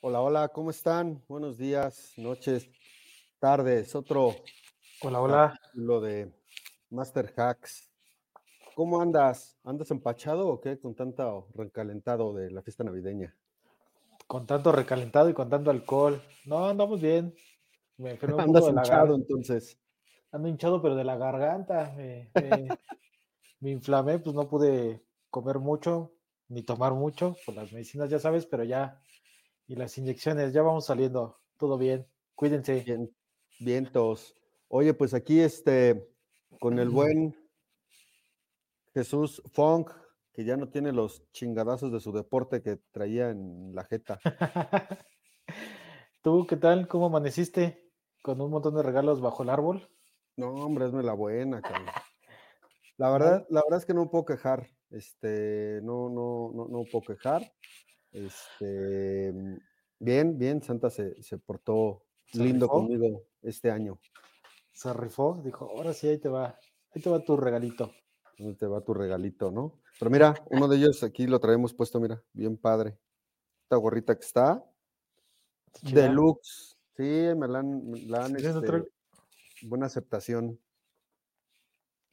Hola, hola, ¿cómo están? Buenos días, noches, tardes. Otro Hola, hola. lo de Master Hacks. ¿Cómo andas? ¿Andas empachado o qué? Con tanto recalentado de la fiesta navideña. Con tanto recalentado y con tanto alcohol. No, andamos bien. Me enfermé un Andas poco de la hinchado entonces. Ando hinchado, pero de la garganta. Me, me- me inflamé, pues no pude comer mucho ni tomar mucho por las medicinas, ya sabes, pero ya. Y las inyecciones, ya vamos saliendo. Todo bien. Cuídense. Bien, vientos. Oye, pues aquí este, con el buen Jesús Funk, que ya no tiene los chingadazos de su deporte que traía en la jeta. ¿Tú qué tal? ¿Cómo amaneciste? ¿Con un montón de regalos bajo el árbol? No, hombre, esme la buena, cabrón. La verdad, la verdad es que no puedo quejar. Este, no, no, no, no puedo quejar. Este, bien, bien, Santa se, se portó ¿Se lindo rifó? conmigo este año. Se rifó, dijo, ahora sí, ahí te va. Ahí te va tu regalito. ¿Dónde te va tu regalito, no? Pero mira, uno de ellos aquí lo traemos puesto, mira, bien padre. Esta gorrita que está, Chida. deluxe. Sí, me la han, me la han, este, otro- buena aceptación.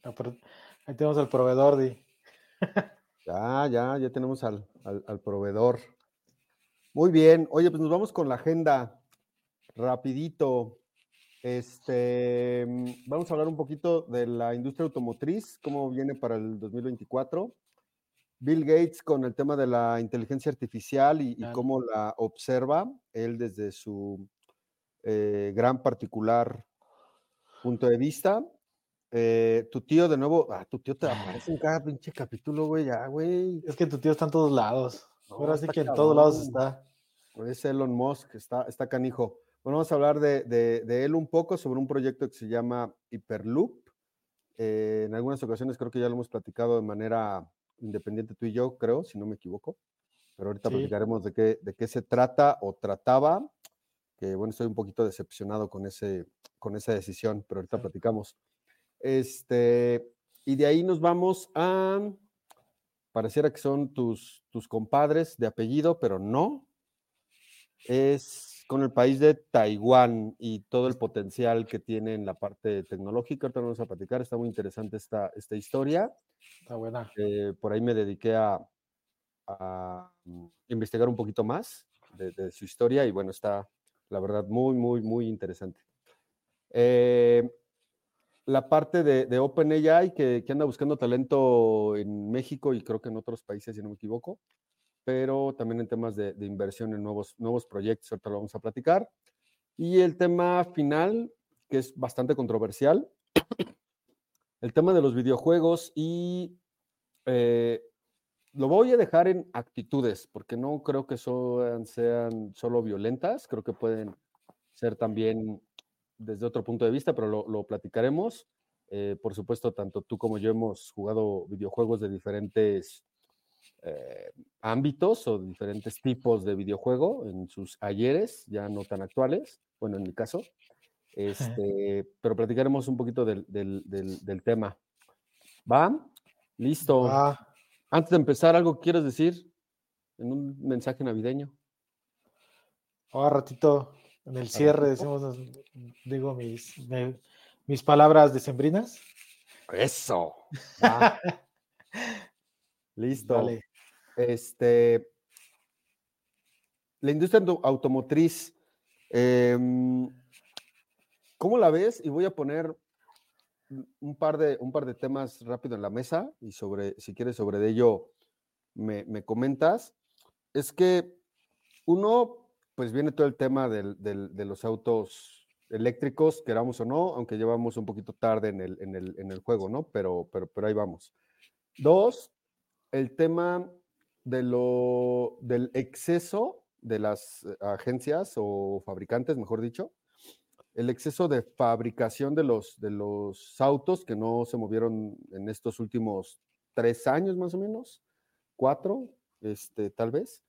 Ah, pero Ahí tenemos al proveedor, Di. Ya, ya, ya tenemos al, al- al proveedor. Muy bien. Oye, pues nos vamos con la agenda. Rapidito. Este, vamos a hablar un poquito de la industria automotriz, cómo viene para el 2024. Bill Gates con el tema de la inteligencia artificial y, cómo la observa, él desde su eh, gran particular punto de vista. Eh, tu tío, de nuevo, ah, tu tío te aparece en cada pinche capítulo, güey, ya, güey. Es que tu tío está en todos lados. No, Ahora sí que en todos lados está. Es Elon Musk, está, está canijo. Bueno, vamos a hablar de, de- de él un poco sobre un proyecto que se llama Hyperloop. Eh, en algunas ocasiones creo que ya lo hemos platicado de manera independiente tú y yo, creo, si no me equivoco. Pero ahorita Sí. platicaremos de qué, de qué se trata o trataba. Que bueno, estoy un poquito decepcionado con, ese, con esa decisión, pero ahorita Sí. platicamos. Este, y de ahí nos vamos a. Pareciera que son tus, tus compadres de apellido, pero no es con el país de Taiwán y todo el potencial que tiene en la parte tecnológica. Ahorita vamos a platicar, está muy interesante esta, esta historia. Está buena. Eh, por ahí me dediqué a, a, investigar un poquito más de, de su historia y bueno, está la verdad muy, muy, muy interesante. Eh, la parte de, de OpenAI que, anda buscando talento en México y creo que en otros países, si no me equivoco pero también en temas de, de inversión en nuevos, nuevos proyectos, ahorita lo vamos a platicar. Y el tema final, que es bastante controversial, el tema de los videojuegos y eh, lo voy a dejar en actitudes, porque no creo que sean, sean solo violentas, creo que pueden ser también desde otro punto de vista, pero lo, lo platicaremos. Eh, por supuesto, tanto tú como yo hemos jugado videojuegos de diferentes eh, ámbitos o diferentes tipos de videojuego en sus ayeres, ya no tan actuales, bueno, en mi caso. Este, pero platicaremos un poquito del, del- del- del tema. ¿Va? Listo. Ah, Antes de empezar, ¿algo quieres decir en un mensaje navideño? ahora ratito, en el cierre decimos, digo mis, me- mis palabras decembrinas. Eso. Va. Listo. Dale. Este, la industria auto- automotriz, em, ¿cómo la ves? Y voy a poner un- par de, un par de temas rápido en la mesa y sobre, si quieres, sobre ello me, me comentas. Es que uno, pues viene todo el tema del- del- de los autos eléctricos, queramos o no, aunque llevamos un poquito tarde en el, en el, en el juego, ¿no? Pero, pero, pero ahí vamos. Dos, el tema de lo, del exceso de las eh, agencias o fabricantes, mejor dicho, el exceso de fabricación de los, de los autos que no se movieron en estos últimos tres años más o menos, cuatro, este, tal vez,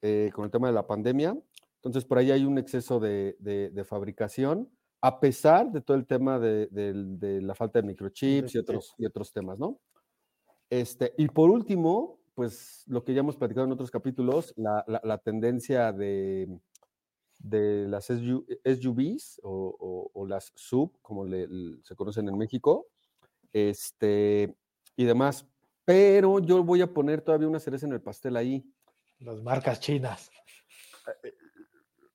eh, con el tema de la pandemia. Entonces, por ahí hay un exceso de, de- de fabricación a pesar de todo el tema de, la falta de microchips y otros, y otros temas, ¿no? Este, y por último, pues lo que ya hemos platicado en otros capítulos, la, tendencia de, de las SUVs o, las sub, como se conocen en México, este, y demás. Pero yo voy a poner todavía una cereza en el pastel ahí. Las marcas chinas. Eh, eh,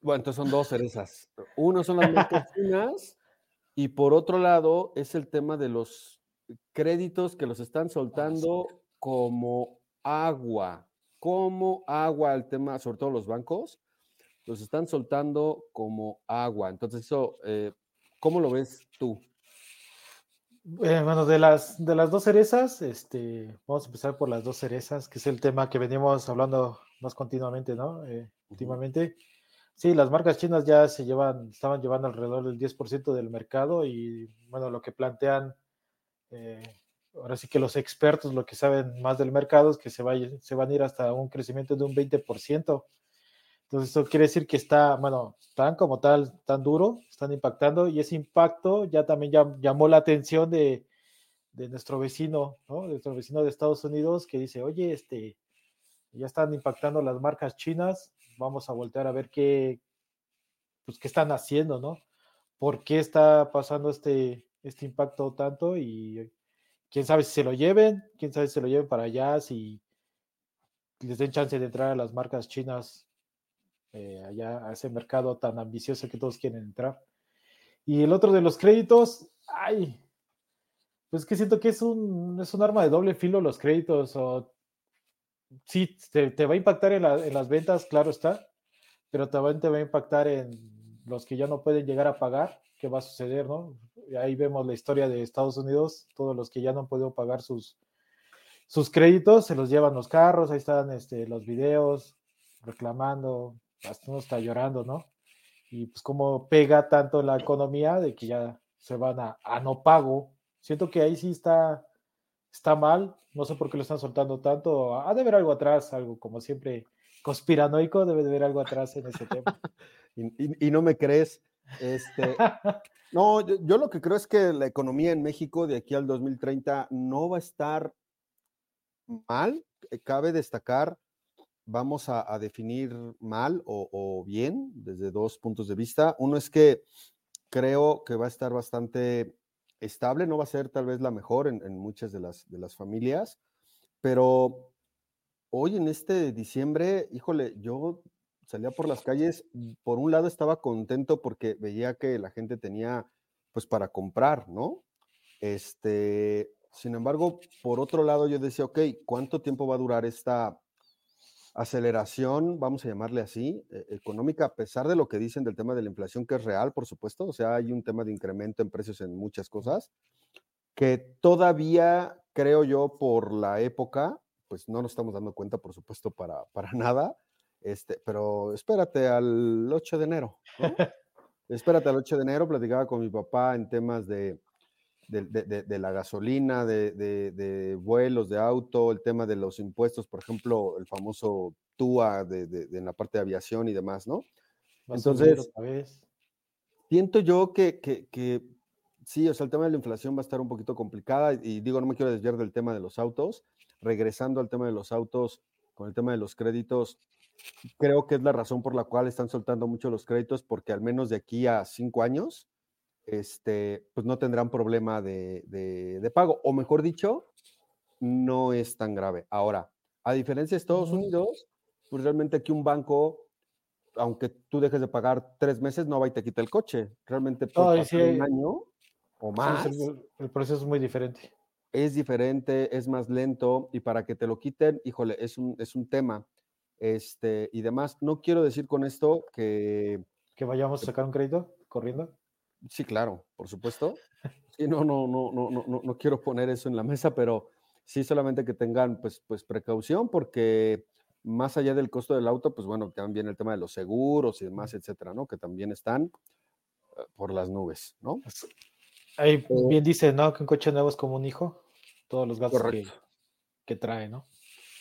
bueno, entonces son dos cerezas. Uno son las marcas chinas y por otro lado es el tema de los créditos que los están soltando como agua, como agua el tema, sobre todo los bancos, los están soltando como agua. Entonces eso, eh, ¿cómo lo ves tú? Eh, bueno, de las, de las dos cerezas, este, vamos a empezar por las dos cerezas, que es el tema que venimos hablando más continuamente, ¿no? Eh, últimamente. Sí, las marcas chinas ya se llevan, estaban llevando alrededor del 10% del mercado y bueno, lo que plantean, eh, ahora sí que los expertos, lo que saben más del mercado es que se, se van a ir hasta un crecimiento de un 20%. Entonces, eso quiere decir que está, bueno, están como tal, tan duro, están impactando y ese impacto ya también llamó la atención de, nuestro vecino, ¿no? De nuestro vecino de Estados Unidos que dice, oye, este, ya están impactando las marcas chinas, vamos a voltear a ver qué, pues, qué están haciendo, ¿no? ¿Por qué está pasando este, este impacto tanto? Y quién sabe si se lo lleven, quién sabe si se lo lleven para allá, si les den chance de entrar a las marcas chinas eh, allá a ese mercado tan ambicioso que todos quieren entrar. Y el otro de los créditos, ay, pues que siento que es un, es un arma de doble filo los créditos, sí, te, va a impactar en, las ventas, claro está, pero también te va a impactar en los que ya no pueden llegar a pagar, qué va a suceder, ¿no? Ahí vemos la historia de Estados Unidos, todos los que ya no han podido pagar sus, sus créditos, se los llevan los carros, ahí están este, los videos reclamando, hasta uno está llorando, ¿no? Y pues como pega tanto la economía de que ya se van a, a no pago. Siento que ahí sí está, está mal, no sé por qué lo están soltando tanto. Ha de haber algo atrás, algo como siempre conspiranoico, debe de haber algo atrás en ese tema. y, no me crees. Este, no, yo, lo que creo es que la economía en México de aquí al 2030 no va a estar mal. Cabe destacar, vamos a, definir mal o, bien desde dos puntos de vista. Uno es que creo que va a estar bastante estable, no va a ser tal vez la mejor en, muchas de las, de las familias, pero hoy en este diciembre, híjole, yo salía por las calles, por un lado estaba contento porque veía que la gente tenía pues para comprar, ¿no? Este, sin embargo, por otro lado yo decía, ok, ¿cuánto tiempo va a durar esta aceleración, vamos a llamarle así, e, económica, a pesar de lo que dicen del tema de la inflación, que es real, por supuesto, o sea, hay un tema de incremento en precios en muchas cosas, que todavía, creo yo, por la época, pues no nos estamos dando cuenta, por supuesto, para, para nada, este, pero espérate al 8 de enero, espérate al 8 de enero, platicaba con mi papá en temas de de, la gasolina, de, vuelos, de auto, el tema de los impuestos, por ejemplo, el famoso TUA de, en la parte de aviación y demás, ¿no? Entonces, siento yo que, que, sí, o sea, el tema de la inflación va a estar un poquito complicada y digo, no me quiero desviar del tema de los autos. Regresando al tema de los autos, con el tema de los créditos, creo que es la razón por la cual están soltando mucho los créditos, porque al menos de aquí a cinco años, este, pues no tendrán problema de, pago. O mejor dicho, no es tan grave. Ahora, a diferencia de Estados Unidos, pues realmente aquí un banco, aunque tú dejes de pagar tres meses, no va y te quita el coche. Realmente puede un año o más. el, proceso es muy diferente. Es diferente, es más lento y para que te lo quiten, híjole, es un, es un tema. Este, y demás, no quiero decir con esto que... Que vayamos a sacar un crédito corriendo. Sí, claro, por supuesto. Sí, no, no, no, no, no, no quiero poner eso en la mesa, pero sí solamente que tengan pues, pues precaución porque más allá del costo del auto, pues bueno, también el tema de los seguros y demás, etcétera, ¿no? Que también están eh, por las nubes, ¿no? Ahí bien dice, ¿no? Que un coche nuevo es como un hijo, todos los gastos que, que, trae, ¿no?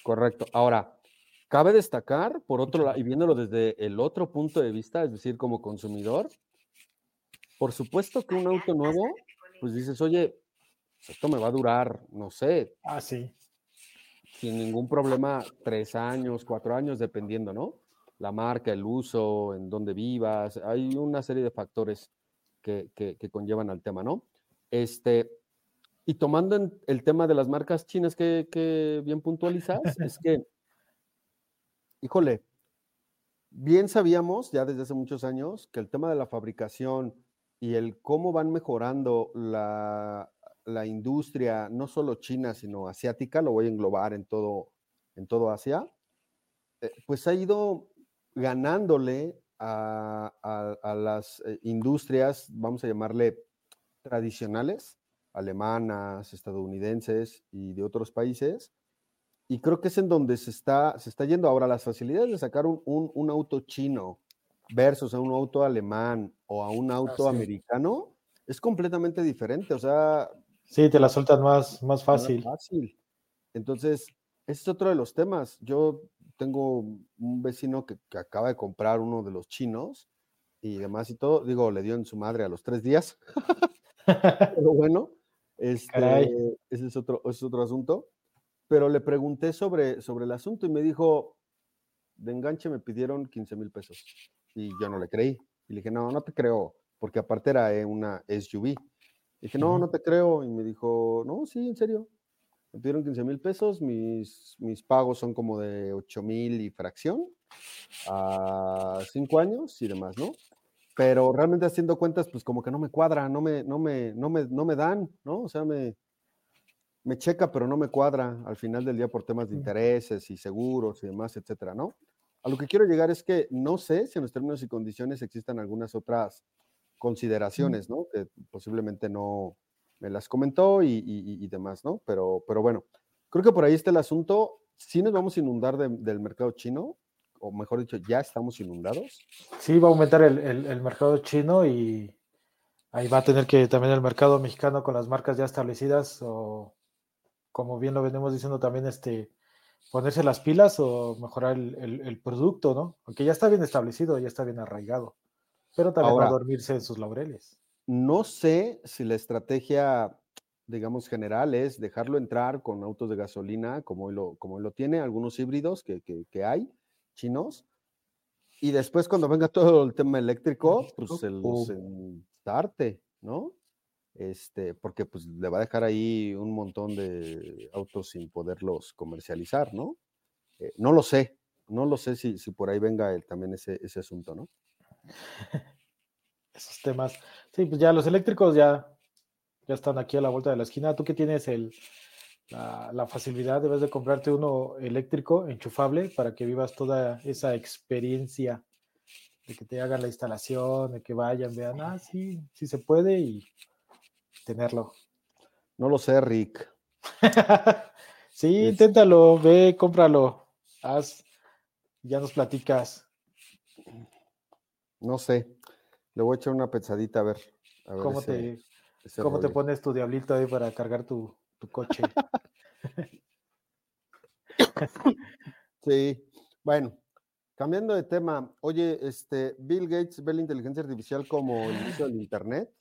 Correcto. Ahora, cabe destacar, por otro lado, y viéndolo desde el otro punto de vista, es decir, como consumidor, por supuesto que un auto nuevo, pues dices, oye, pues esto me va a durar, no sé. Ah, sí. Sin ningún problema, tres años, cuatro años, dependiendo, ¿no? La marca, el uso, en dónde vivas, hay una serie de factores que, conllevan al tema, ¿no? Este, y tomando el tema de las marcas chinas que, que bien puntualizas, es que, híjole, bien sabíamos ya desde hace muchos años que el tema de la fabricación y el cómo van mejorando la, industria, no solo china, sino asiática, lo voy a englobar en todo, en todo Asia, eh, pues ha ido ganándole a, las eh, industrias, vamos a llamarle tradicionales, alemanas, estadounidenses y de otros países, y creo que es en donde se está, se está yendo. Ahora las facilidades de sacar un, un, auto chino versus a un auto alemán o a un auto americano es completamente diferente. O sea. Sí, te la sueltan más, más fácil. fácil. Entonces, ese es otro de los temas. Yo tengo un vecino que, que, acaba de comprar uno de los chinos y demás y todo. Digo, le dio en su madre a los tres días. Pero bueno, este, ese, es otro, ese es otro asunto pero le pregunté sobre, sobre el asunto y me dijo, de enganche me pidieron 15 mil pesos. Y yo no le creí. Y le dije, no, no te creo, porque aparte era eh, una SUV. dije, no, no te creo. Y me dijo, no, sí, en serio. Me pidieron 15 mil pesos, mis, mis pagos son como de 8 mil y fracción a 5 años y demás, ¿no? Pero realmente haciendo cuentas, pues como que no me cuadra, no me, no me, no me, no me dan, ¿no? O sea, me, me checa, pero no me cuadra al final del día por temas de intereses y seguros y demás, etcétera, ¿no? A lo que quiero llegar es que no sé si en los términos y condiciones existan algunas otras consideraciones, ¿no? Que posiblemente no me las comentó y, demás, ¿no? Pero, pero bueno, creo que por ahí está el asunto. Si nos vamos a inundar del mercado chino, o mejor dicho, ya estamos inundados. Sí, va a aumentar el, el mercado chino y ahí va a tener que también el mercado mexicano con las marcas ya establecidas o como bien lo venimos diciendo también, este, ponerse las pilas o mejorar el, producto, ¿no? Aunque ya está bien establecido, ya está bien arraigado, pero también va a dormirse en sus laureles. No sé si la estrategia, digamos, general es dejarlo entrar con autos de gasolina, como hoy lo, como lo tiene, algunos híbridos que, hay, chinos, y después cuando venga todo el tema eléctrico, pues el los starte, ¿no? Este, porque pues le va a dejar ahí un montón de autos sin poderlos comercializar, ¿no? Eh, no lo sé, no lo sé si, si por ahí venga el, también ese, ese asunto, ¿no? Esos temas. Sí, pues ya los eléctricos ya, ya están aquí a la vuelta de la esquina. Tú que tienes el, la, la, facilidad, debes de comprarte uno eléctrico, enchufable, para que vivas toda esa experiencia de que te hagan la instalación, de que vayan, vean, ah, sí, sí se puede y tenerlo. No lo sé, Rick. sí, inténtalo, ve, cómpralo, haz, ya nos platicas. No sé, le voy a echar una pensadita a ver. ¿Cómo, te, ¿cómo te pones tu diablito ahí para cargar tu, tu coche? sí, bueno, cambiando de tema, oye, este, Bill Gates ve la inteligencia artificial como el inicio del Internet.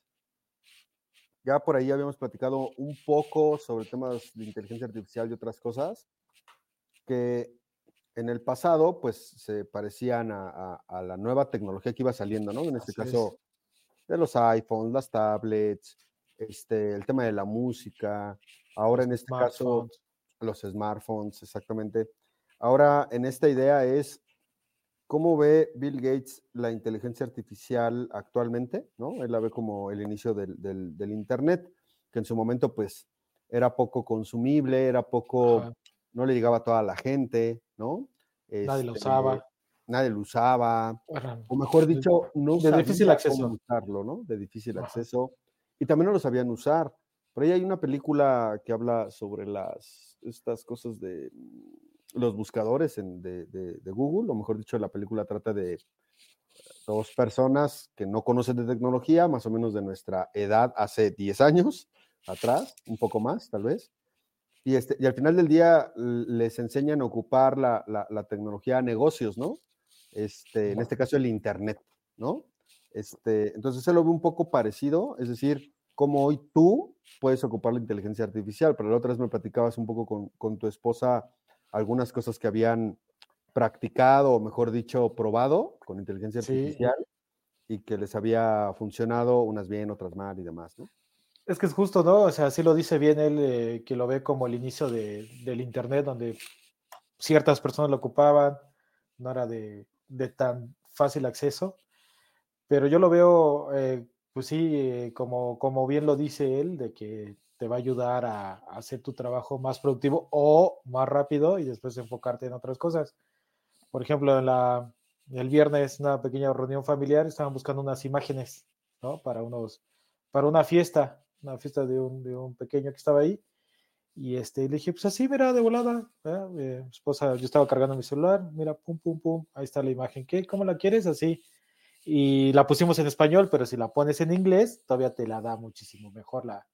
Ya por ahí habíamos platicado un poco sobre temas de inteligencia artificial y otras cosas que en el pasado pues se parecían a, la nueva tecnología que iba saliendo, ¿no? En este caso de los iPhones, las tablets, este, el tema de la música, ahora en este caso los smartphones, exactamente. Ahora en esta idea es ¿Cómo ve Bill Gates la inteligencia artificial actualmente? ¿no? Él la ve como el inicio del, Internet, que en su momento pues era poco consumible, era poco, no le llegaba a toda la gente, ¿no? nadie lo este, usaba. Nadie lo usaba, o mejor dicho, no de difícil acceso. usarlo, ¿no? De difícil acceso. Y también no lo sabían usar. Por ahí hay una película que habla sobre las, estas cosas de los buscadores de, Google, o mejor dicho, la película trata de dos personas que no conocen de tecnología, más o menos de nuestra edad hace 10 años atrás, un poco más tal vez, y, este, y al final del día les enseñan a ocupar la, tecnología a negocios, ¿no? Este, en este caso el Internet, ¿no? Este, entonces, se lo ve un poco parecido, es decir, como hoy tú puedes ocupar la inteligencia artificial, pero la otra vez me platicabas un poco con, con tu esposa algunas cosas que habían practicado, o mejor dicho, probado con inteligencia artificial y que les había funcionado, unas bien, otras mal y demás, ¿no? Es que es justo, ¿no? O sea, sí lo dice bien él, eh, que lo ve como el inicio de, del Internet, donde ciertas personas lo ocupaban, no era de, de tan fácil acceso, pero yo lo veo, eh, pues sí, eh, como, como bien lo dice él, de que te va a ayudar a, a hacer tu trabajo más productivo o más rápido y después enfocarte en otras cosas. Por ejemplo, en la, el viernes, una pequeña reunión familiar, estaban buscando unas imágenes, ¿no? Para unos, para una fiesta, una fiesta de un, de un pequeño que estaba ahí. Y este, le dije, pues así, mira, de volada. Eh, mi esposa, yo estaba cargando mi celular, mira, pum, pum, pum, ahí está la imagen. ¿Qué? ¿Cómo la quieres? Así. Y la pusimos en español, pero si la pones en inglés, todavía te la da muchísimo mejor la,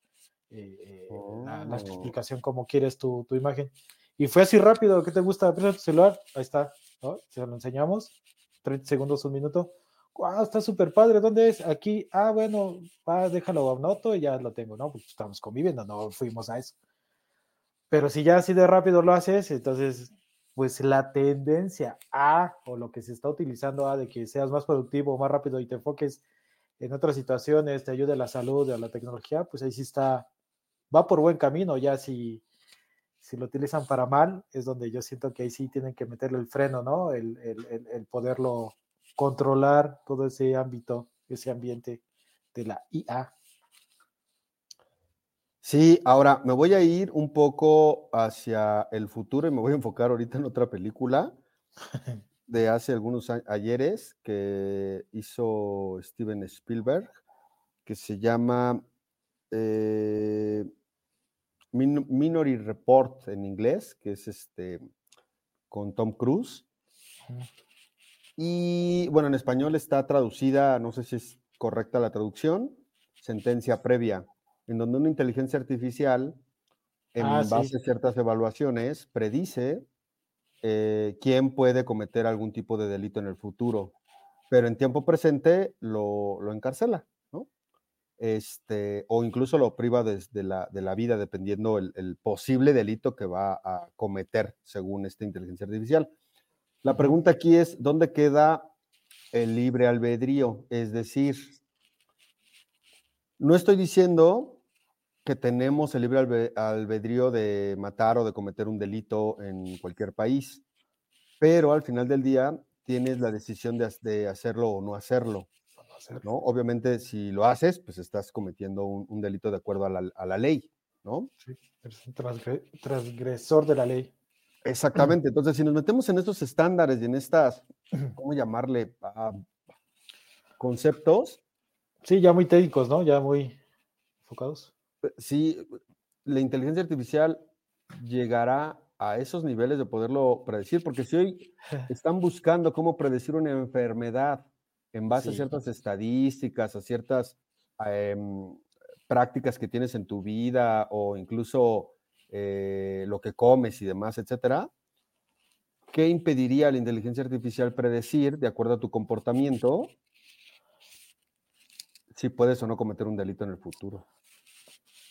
eh, eh, la, la, oh. explicación, cómo quieres tu, tu, imagen. Y fue así rápido, ¿qué te gusta? Presta tu celular, ahí está, ¿no? Se lo enseñamos, 30 segundos, un minuto. ¡Wow! Está súper padre, ¿dónde es? Aquí, ah, bueno, ah, déjalo, anoto y ya lo tengo, ¿no? Pues estamos conviviendo, no fuimos a eso. Pero si ya así de rápido lo haces, entonces, pues la tendencia a, o lo que se está utilizando a, de que seas más productivo, más rápido y te enfoques en otras situaciones, te ayude a la salud, a la tecnología, pues ahí sí está, va por buen camino, ya si, si lo utilizan para mal, es donde yo siento que ahí sí tienen que meterle el freno, ¿no? El, el, el poderlo controlar todo ese ámbito, ese ambiente de la IA. Sí, ahora me voy a ir un poco hacia el futuro y me voy a enfocar ahorita en otra película de hace algunos ayeres que hizo Steven Spielberg, que se llama eh, Min Minority Report en inglés, que es este con Tom Cruise. Y bueno, en español está traducida, no sé si es correcta la traducción, sentencia previa, en donde una inteligencia artificial, en ah, base sí. a ciertas evaluaciones, predice eh, quién puede cometer algún tipo de delito en el futuro, pero en tiempo presente lo, lo encarcela. Este, o incluso lo priva de, de, la, de la, vida, dependiendo el, el posible delito que va a cometer según esta inteligencia artificial. La pregunta aquí es, ¿dónde queda el libre albedrío? Es decir, no estoy diciendo que tenemos el libre albedrío de matar o de cometer un delito en cualquier país, pero al final del día tienes la decisión de, de hacerlo o no hacerlo. ¿No? Obviamente, si lo haces, pues estás cometiendo un, un delito de acuerdo a la, a la, ley, ¿no? Sí, eres un transgresor de la ley. Exactamente. Entonces, si nos metemos en estos estándares y en estas, ¿cómo llamarle? Uh, conceptos. Sí, ya muy técnicos, ¿no? Ya muy enfocados. Eh, sí, la inteligencia artificial llegará a esos niveles de poderlo predecir, porque si hoy están buscando cómo predecir una enfermedad en base sí. a ciertas estadísticas, a ciertas eh, prácticas que tienes en tu vida o incluso eh, lo que comes y demás, etcétera, ¿qué impediría a la inteligencia artificial predecir, de acuerdo a tu comportamiento, si puedes o no cometer un delito en el futuro?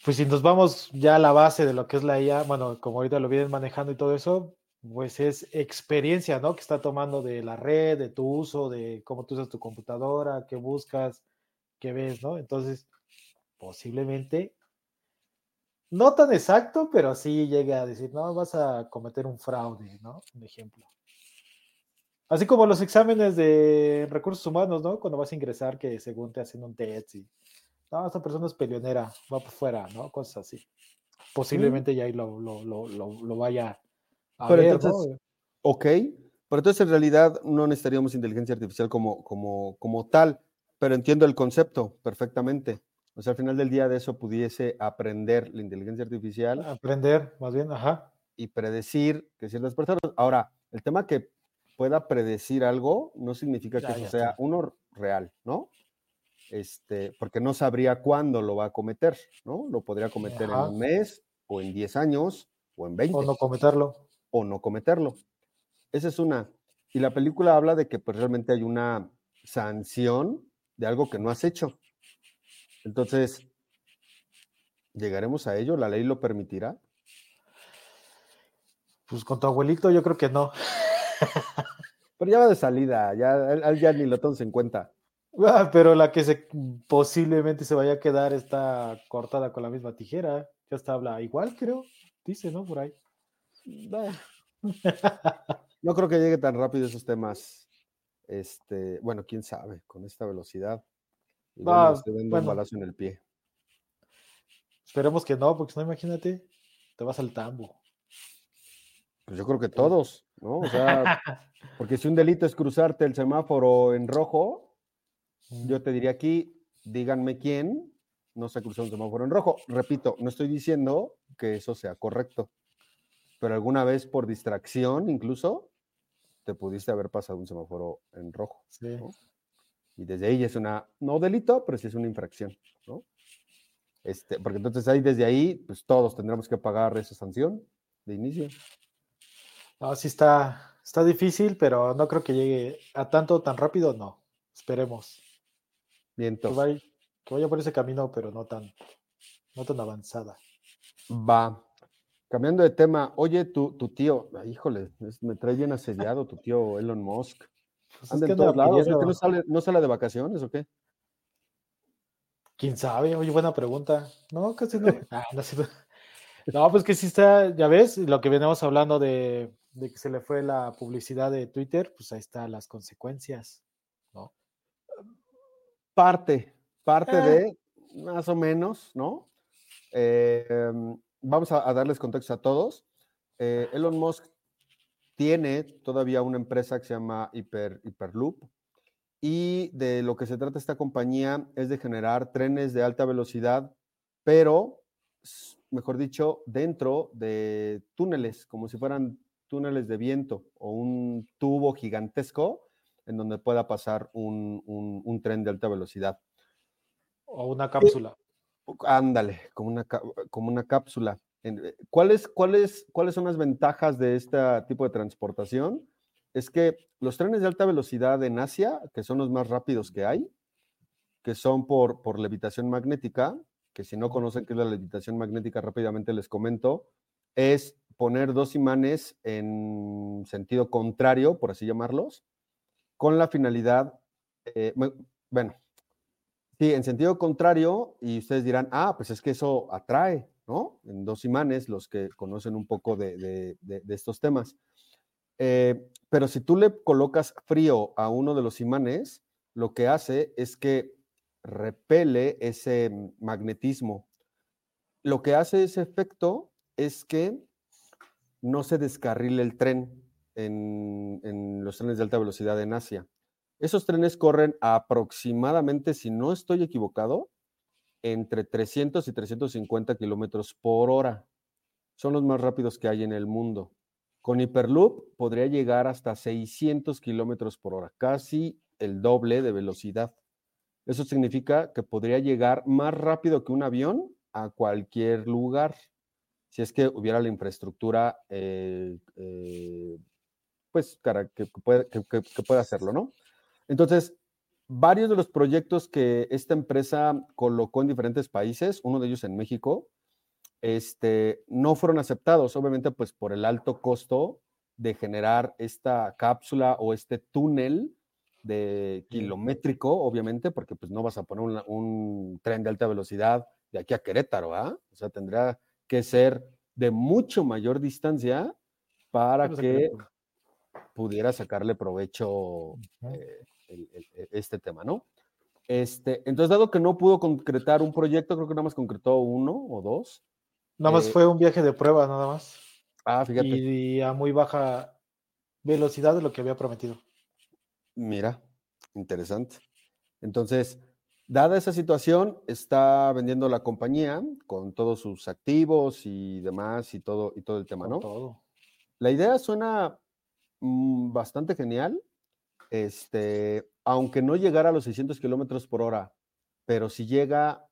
Pues si nos vamos ya a la base de lo que es la IA, bueno, como ahorita lo vienen manejando y todo eso, pues es experiencia, ¿no? Que está tomando de la red, de tu uso, de cómo tú usas tu computadora, qué buscas, qué ves, ¿no? Entonces, posiblemente no tan exacto, pero sí llega a decir, no, vas a cometer un fraude, ¿no? Un ejemplo. Así como los exámenes de recursos humanos, ¿no? Cuando vas a ingresar, que según te hacen un test y, no, esta persona es peleonera, va por fuera, ¿no? Cosas así. Posiblemente ya ahí lo, lo, lo, lo, vaya a pero ver, entonces, ¿no? Ok, pero entonces en realidad no necesitaríamos inteligencia artificial como, como, como tal, pero entiendo el concepto perfectamente. O sea, al final del día de eso pudiese aprender la inteligencia artificial. Aprender, más bien, ajá. Y predecir que ciertas personas. Ahora, el tema que pueda predecir algo no significa que ya, eso ya sea uno real, ¿no? Este, porque no sabría cuándo lo va a cometer, ¿no? Lo podría cometer ajá. en un mes, o en 10 años, o en 20. O no cometerlo. O no cometerlo. Esa es una. Y la película habla de que pues, realmente hay una sanción de algo que no has hecho. Entonces, ¿llegaremos a ello? ¿La ley lo permitirá? Pues con tu abuelito yo creo que no. Pero ya va de salida, ya, ya ni lo tomas en cuenta. Ah, pero la que se posiblemente se vaya a quedar está cortada con la misma tijera. Ya está habla igual, creo. Dice, ¿no? Por ahí. No creo que llegue tan rápido esos temas. Este, bueno, quién sabe, con esta velocidad. Un bueno. balazo en el pie. Esperemos que no, porque si no, imagínate, te vas al tambo. Pues yo creo que todos, ¿no? O sea, porque si un delito es cruzarte el semáforo en rojo, yo te diría aquí, díganme quién no se cruzó un semáforo en rojo. Repito, no estoy diciendo que eso sea correcto, pero alguna vez por distracción incluso te pudiste haber pasado un semáforo en rojo. Sí. ¿no? Y desde ahí es una, no delito, pero sí es una infracción, ¿no? Este, porque entonces ahí desde ahí, pues todos tendremos que pagar esa sanción de inicio. No, sí está, está difícil, pero no creo que llegue a tanto tan rápido, no. Esperemos. Bien, Que vaya, que vaya por ese camino, pero no tan, no tan avanzada. Va. Cambiando de tema, oye, tu, tu tío, ay, híjole, me trae bien asediado tu tío Elon Musk. Pues es Anda en todos lados, ¿o pidiendo- qué no sale, no sale de vacaciones o qué? ¿Quién sabe? Oye, buena pregunta. No, casi no. Ah, no, sí, no. Pues que sí está, ya ves, lo que veníamos hablando de, de que se le fue la publicidad de Twitter, pues ahí están las consecuencias, ¿no? Parte, parte Ah. de, más o menos, ¿no? Eh, vamos a, a darles contexto a todos. Eh, Elon Musk tiene todavía una empresa que se llama Hyper, Hyperloop y de lo que se trata esta compañía es de generar trenes de alta velocidad, pero, mejor dicho, dentro de túneles, como si fueran túneles de viento o un tubo gigantesco en donde pueda pasar un, un- un tren de alta velocidad. O una cápsula. Ándale, como una, como una cápsula. Eh, ¿Cuáles, cuáles, ¿Cuáles son las ventajas de este tipo de transportación? Es que los trenes de alta velocidad en Asia, que son los más rápidos que hay, que son por, por levitación magnética, que si no conocen qué es la levitación magnética, rápidamente les comento, es poner dos imanes en sentido contrario, por así llamarlos, con la finalidad, eh, bu- bueno, Sí, en sentido contrario, y ustedes dirán, ah, pues es que eso atrae, ¿no? En dos imanes, los que conocen un poco de, estos temas. Eh, pero si tú le colocas frío a uno de los imanes, lo que hace es que repele ese magnetismo. Lo que hace ese efecto es que no se descarrile el tren en, en los trenes de alta velocidad en Asia. Esos trenes corren aproximadamente, si no estoy equivocado, entre 300 y 350 kilómetros por hora. Son los más rápidos que hay en el mundo. Con Hyperloop podría llegar hasta 600 kilómetros por hora, casi el doble de velocidad. Eso significa que podría llegar más rápido que un avión a cualquier lugar, si es que hubiera la infraestructura, eh, eh, pues, cara- que, pueda hacerlo, ¿no? Entonces, varios de los proyectos que esta empresa colocó en diferentes países, uno de ellos en México, este, no fueron aceptados, obviamente, pues por el alto costo de generar esta cápsula o este túnel de kilométrico, obviamente, porque pues no vas a poner un tren de alta velocidad de aquí a Querétaro, ¿ah? O sea, tendría que ser de mucho mayor distancia para que pudiera sacarle provecho eh, el- el- e- este tema, ¿no? Este, entonces, dado que no pudo concretar un proyecto, creo que nada más concretó uno o dos. Nada más eh, fue un viaje de prueba, nada más. Ah, fíjate, Y a muy baja velocidad de lo que había prometido. mira, interesante. Entonces, dada esa situación, está vendiendo la compañía con todos sus activos y demás y todo, y todo el tema, con ¿no? todo. La idea suena mm, bastante genial, este, aunque no llegara a los 600 kilómetros por hora, pero si llega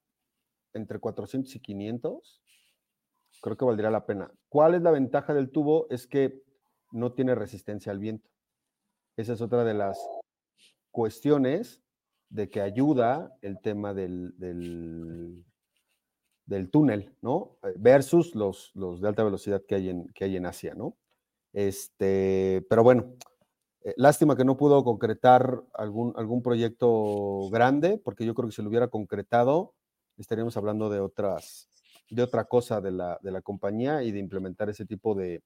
entre 400 y 500, creo que valdría la pena. ¿Cuál es la ventaja del tubo? Es que no tiene resistencia al viento. Esa es otra de las cuestiones de que ayuda el tema del, del, túnel, ¿no? Eh, versus los, los, de alta velocidad que hay en, que hay en Asia, ¿no? Este, pero bueno, eh, lástima que no pudo concretar algún, algún proyecto grande, porque yo creo que si lo hubiera concretado, estaríamos hablando de otras, de otra cosa de la, de la compañía y de implementar ese tipo de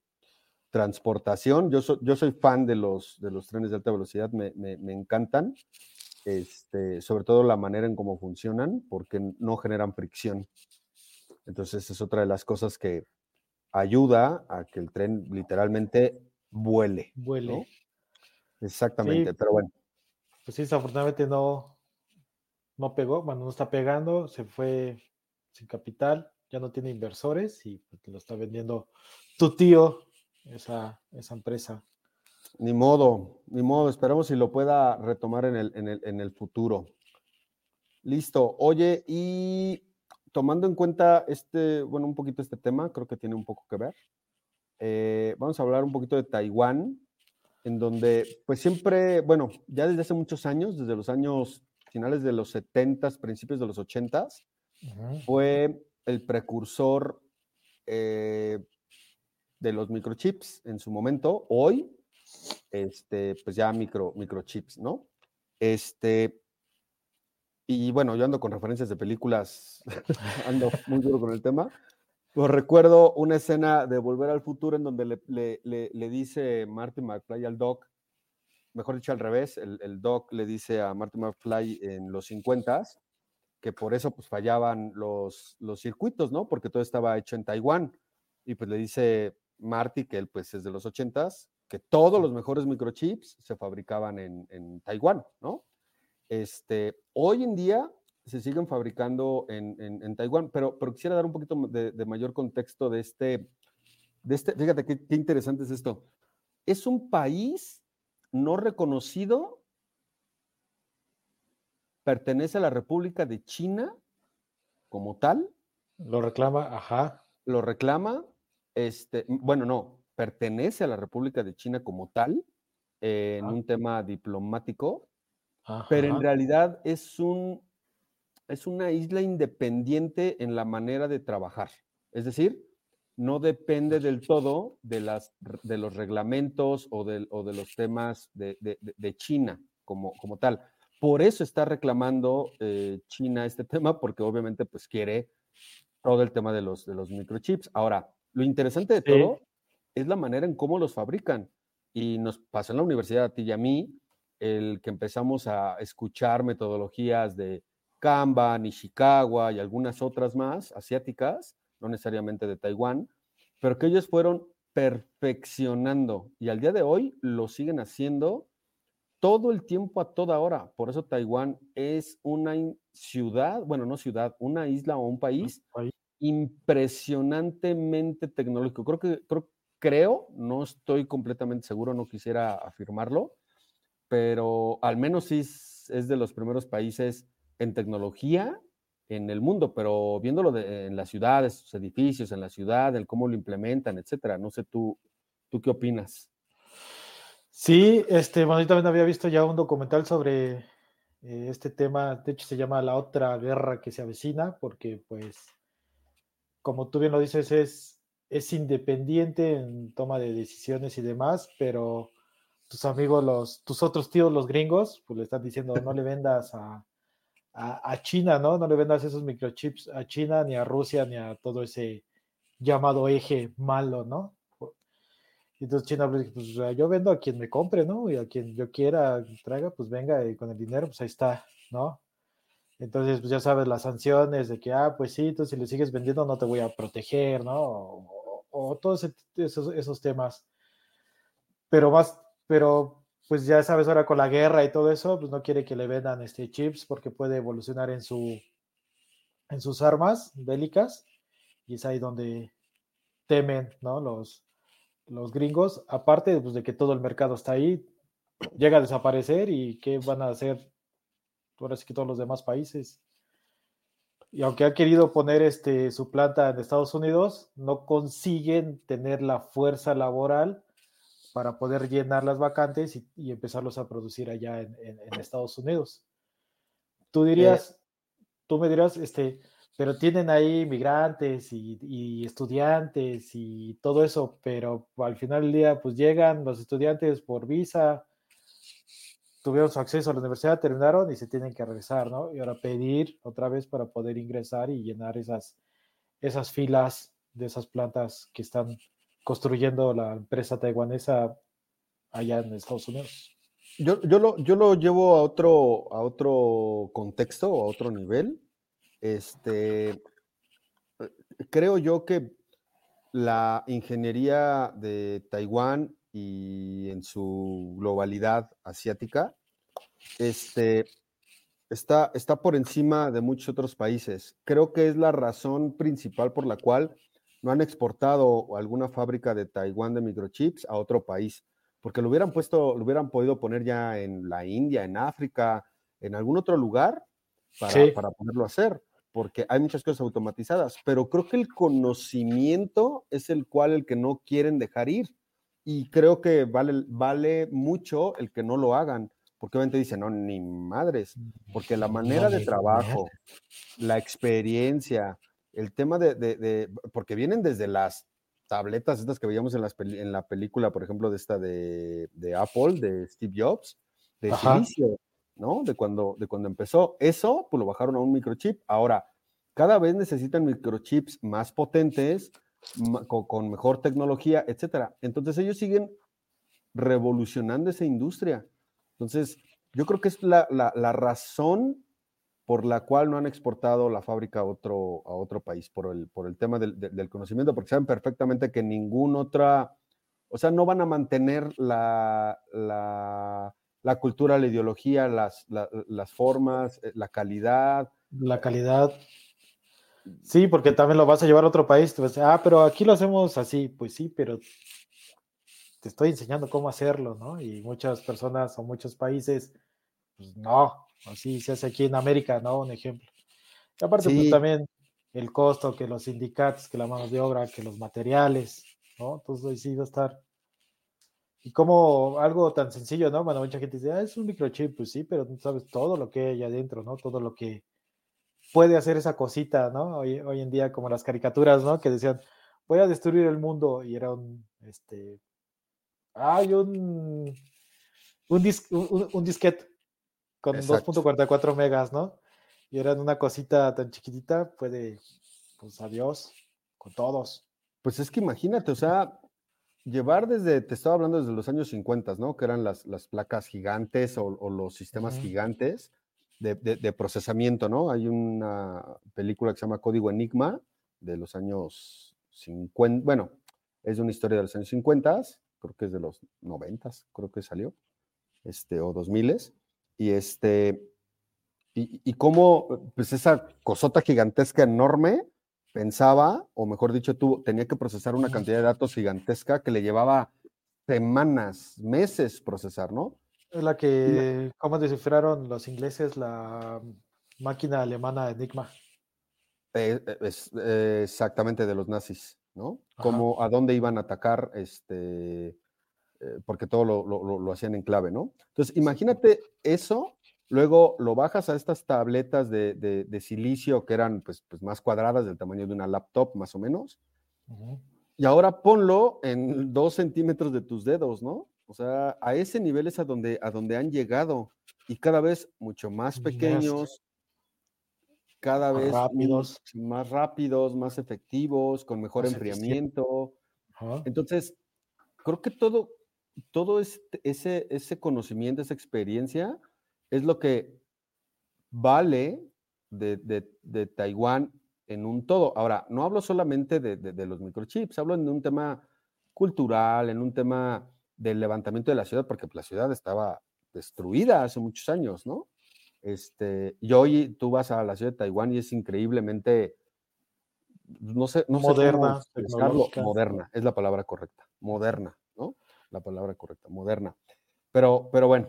transportación. Yo, yo soy fan de los, de los trenes de alta velocidad, me, me, encantan, este, sobre todo la manera en cómo funcionan, porque no generan fricción. Entonces es otra de las cosas que ayuda a que el tren literalmente vuele. Vuele. Exactamente, pero bueno. Pues sí, desafortunadamente no, no pegó, bueno, no está pegando, se fue sin capital, ya no tiene inversores y pues, lo está vendiendo tu tío, esa, esa empresa. Ni modo, ni modo, esperemos si lo pueda retomar en el, en el, en el futuro. Listo. Oye, y tomando en cuenta este, bueno, un poquito este tema, creo que tiene un poco que ver. Eh, vamos a hablar un poquito de Taiwán en donde pues siempre, bueno, ya desde hace muchos años, desde los años finales de los 70, principios de los 80, fue el precursor eh, de los microchips en su momento. Hoy, este, pues ya micro, microchips, ¿no? Este, y bueno, yo ando con referencias de películas, ando muy duro con el tema. Pues recuerdo una escena de Volver al Futuro en donde le, le, dice Marty McFly al Doc, mejor dicho al revés, el, Doc le dice a Marty McFly en los 50 que por eso pues fallaban los, los circuitos, ¿no? Porque todo estaba hecho en Taiwán. Y pues le dice Marty, que él pues es de los 80 que todos los mejores microchips se fabricaban en, en Taiwán, ¿no? Este, hoy en día se siguen fabricando en, Taiwán, pero, pero quisiera dar un poquito de, mayor contexto de este, de este fíjate qué, interesante es esto. Es un país no reconocido, pertenece a la República de China como tal. Lo reclama, ajá. Lo reclama, este, bueno, no, pertenece a la República de China como tal, en un tema diplomático, pero en realidad es un es una isla independiente en la manera de trabajar. Es decir, no depende del todo de, las, de los reglamentos o de, los temas de, China como, como, tal. Por eso está reclamando eh, China este tema, porque obviamente pues quiere todo el tema de los, de los microchips. Ahora, lo interesante de todo es la manera en cómo los fabrican. Y nos pasó en la universidad a ti y a mí, el que empezamos a escuchar metodologías de Kanban, Ishikawa y algunas otras más asiáticas, no necesariamente de Taiwán, pero que ellos fueron perfeccionando y al día de hoy lo siguen haciendo todo el tiempo a toda hora. Por eso Taiwán es una ciudad, bueno, no ciudad, una isla o un país impresionantemente tecnológico. Creo que creo, creo, no estoy completamente seguro, no quisiera afirmarlo, pero al menos sí es de los primeros países en tecnología en el mundo, pero viéndolo en las ciudades, sus edificios, en la ciudad, el cómo lo implementan, etcétera. No sé tú, tú qué opinas. Sí, este, bueno, yo también había visto ya un documental sobre eh, este tema, de hecho se llama La otra guerra que se avecina, porque pues, como tú bien lo dices, es, es independiente en toma de decisiones y demás, pero tus amigos, los, tus otros tíos, los gringos, pues le están diciendo, no le vendas a, a, China, ¿no? No le vendas esos microchips a China, ni a Rusia, ni a todo ese llamado eje malo, ¿no? Entonces China pues, yo vendo a quien me compre, ¿no? Y a quien yo quiera traiga, pues venga y con el dinero, pues ahí está, ¿no? Entonces, pues ya sabes las sanciones de que, ah, pues sí, tú si le sigues vendiendo no te voy a proteger, ¿no? O, todos esos, esos temas. Pero más, pero pues ya sabes, ahora con la guerra y todo eso, pues no quiere que le vendan este chips porque puede evolucionar en su en sus armas bélicas y es ahí donde temen, ¿no? Los, los gringos, aparte pues, de que todo el mercado está ahí, llega a desaparecer y qué van a hacer ahora sí que todos los demás países. Y aunque han querido poner este, su planta en Estados Unidos, no consiguen tener la fuerza laboral para poder llenar las vacantes y, empezarlos a producir allá en, Estados Unidos. tú dirías, tú me dirás, este, pero tienen ahí migrantes y, estudiantes y todo eso, pero al final del día, pues llegan los estudiantes por visa, tuvieron su acceso a la universidad, terminaron y se tienen que regresar, ¿no? Y ahora pedir otra vez para poder ingresar y llenar esas, esas filas de esas plantas que están construyendo la empresa taiwanesa allá en Estados Unidos. Yo, yo, lo, yo lo llevo a otro, a otro contexto, a otro nivel. Este, creo yo que la ingeniería de Taiwán y en su globalidad asiática este, está, está por encima de muchos otros países. Creo que es la razón principal por la cual no han exportado alguna fábrica de Taiwán de microchips a otro país, porque lo hubieran puesto, lo hubieran podido poner ya en la India, en África, en algún otro lugar para, para poderlo hacer porque hay muchas cosas automatizadas, pero creo que el conocimiento es el cual el que no quieren dejar ir. Y creo que vale, vale mucho el que no lo hagan, porque obviamente dicen, no, ni madres, porque la manera de trabajo, la experiencia, el tema de, de, porque vienen desde las tabletas estas que veíamos en, las, en la película, por ejemplo, de esta de, de Apple, de Steve Jobs, de ¿no? De cuando, de cuando empezó. Eso, pues lo bajaron a un microchip. Ahora, cada vez necesitan microchips más potentes, con, mejor tecnología, etcétera. Entonces ellos siguen revolucionando esa industria. Entonces, yo creo que es la, razón por la cual no han exportado la fábrica a otro, a otro país, por el, por el tema del, del conocimiento, porque saben perfectamente que ninguna otra, o sea, no van a mantener la, la la cultura, la ideología, las, las formas, eh, la calidad. La calidad. Sí, porque también lo vas a llevar a otro país. ah, pero aquí lo hacemos así. Pues sí, pero te estoy enseñando cómo hacerlo, ¿no? Y muchas personas o muchos países, pues no, así se hace aquí en América, ¿no? Un ejemplo. Y aparte, pues también el costo, que los sindicatos, que la mano de obra, que los materiales, ¿no? Entonces sí va a estar y como algo tan sencillo, ¿no? Bueno, mucha gente dice, ah, es un microchip, pues sí, pero no sabes todo lo que hay adentro, ¿no? Todo lo que puede hacer esa cosita, ¿no? Hoy, hoy en día, como las caricaturas, ¿no? Que decían, voy a destruir el mundo, y era un, este, hay un, un, un, disquete con 2.44 megas, ¿no? Y eran una cosita tan chiquitita, puede, pues adiós, con todos. Pues es que imagínate, o sea, llevar desde, te estaba hablando desde los años 50, ¿no? Que eran las, las placas gigantes o, los sistemas gigantes de, procesamiento, ¿no? Hay una película que se llama Código Enigma de los años 50, bueno, es una historia de los años 50, creo que es de los 90, creo que salió, este, o 2000, y este, y, y cómo, pues esa cosota gigantesca enorme, pensaba, o mejor dicho, tú tenía que procesar una cantidad de datos gigantesca que le llevaba semanas, meses procesar, ¿no? Es la que, ¿cómo descifraron los ingleses la máquina alemana Enigma? Eh, eh, es, eh, exactamente de los nazis, ¿no? Como a dónde iban a atacar, este, porque todo lo, lo, hacían en clave, ¿no? Entonces, imagínate eso Luego lo bajas a estas tabletas de, silicio que eran pues, pues, más cuadradas, del tamaño de una laptop más o menos. Y ahora ponlo en dos centímetros de tus dedos, ¿no? O sea, a ese nivel es a donde, a donde han llegado y cada vez mucho más pequeños, cada vez rápidos. más rápidos, más efectivos, con mejor enfriamiento. Entonces, creo que todo, todo este, ese, ese conocimiento, esa experiencia, es lo que vale de, Taiwán en un todo. Ahora, no hablo solamente de, los microchips, hablo en un tema cultural, en un tema del levantamiento de la ciudad, porque la ciudad estaba destruida hace muchos años, ¿no? Este, y hoy tú vas a la ciudad de Taiwán y es increíblemente, no sé, no moderna, sé moderna, es la palabra correcta, moderna. La palabra correcta, moderna. Pero, pero bueno,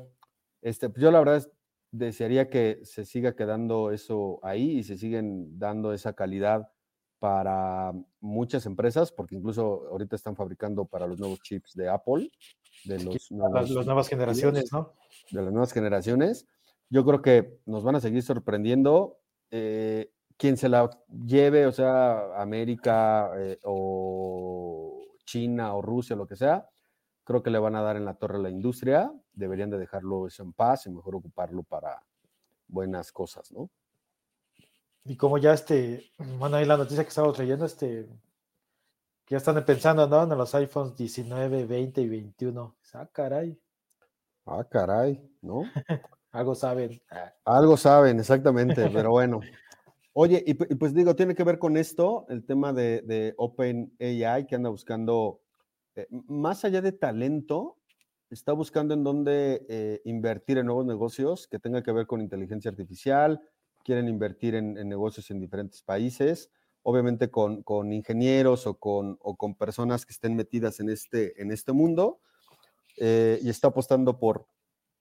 este, pues yo la verdad desearía que se siga quedando eso ahí y se siguen dando esa calidad para muchas empresas, porque incluso ahorita están fabricando para los nuevos chips de Apple, de los las, nuevas generaciones, ¿no? De las nuevas generaciones. yo creo que nos van a seguir sorprendiendo. Eh, quien se la lleve, o sea, América eh, o China o Rusia, lo que sea, creo que le van a dar en la torre a la industria. Deberían de dejarlo eso en paz y mejor ocuparlo para buenas cosas, ¿no? Y como ya este, bueno, ahí la noticia que estamos leyendo, este, que ya están pensando, ¿no? En los iPhones 19, 20 y 21. Ah, caray. Ah, caray, ¿no? Algo saben. Algo saben, exactamente, pero bueno. Oye, y, pues digo, tiene que ver con esto, el tema de, de OpenAI, que anda buscando, eh, más allá de talento, está buscando en dónde eh, invertir en nuevos negocios que tenga que ver con inteligencia artificial, quieren invertir en, negocios en diferentes países, obviamente con, con ingenieros o con, o con, personas que estén metidas en este, en este mundo, eh, y está apostando por